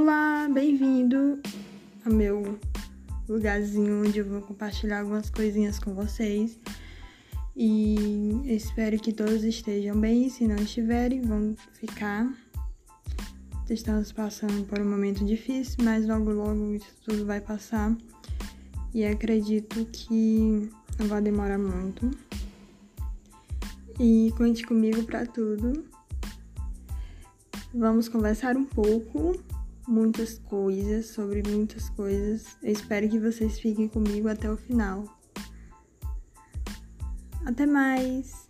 Olá, bem-vindo ao meu lugarzinho onde eu vou compartilhar algumas coisinhas com vocês. E espero que todos estejam bem. Se não estiverem, vão ficar. Estamos passando por um momento difícil, mas logo, logo isso tudo vai passar. E acredito que não vai demorar muito. E conte comigo para tudo. Vamos conversar um pouco, muitas coisas, sobre muitas coisas. Eu espero que vocês fiquem comigo até o final. Até mais!